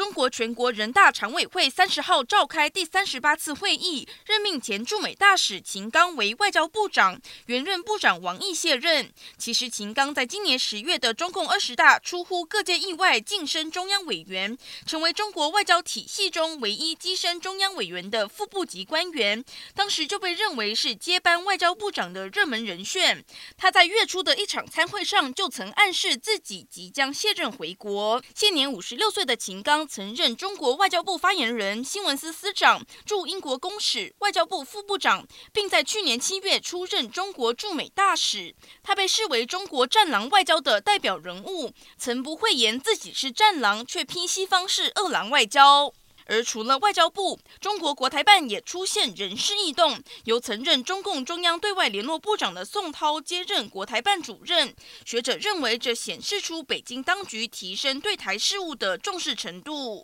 中国全国人大常委会三十号召开第三十八次会议，任命前驻美大使秦刚为外交部长，原任部长王毅卸任。其实，秦刚在今年十月的中共二十大出乎各界意外晋升中央委员，成为中国外交体系中唯一跻身中央委员的副部级官员。当时就被认为是接班外交部长的热门人选。他在月初的一场参会上就曾暗示自己即将卸任回国。现年五十六岁的秦刚。曾任中国外交部发言人、新闻司司长、驻英国公使、外交部副部长，并在去年七月出任中国驻美大使。他被视为中国战狼外交的代表人物，曾不讳言自己是战狼，却批西方是饿狼外交。而除了外交部，中国国台办也出现人事异动，由曾任中共中央对外联络部长的宋涛接任国台办主任。学者认为，这显示出北京当局提升对台事务的重视程度。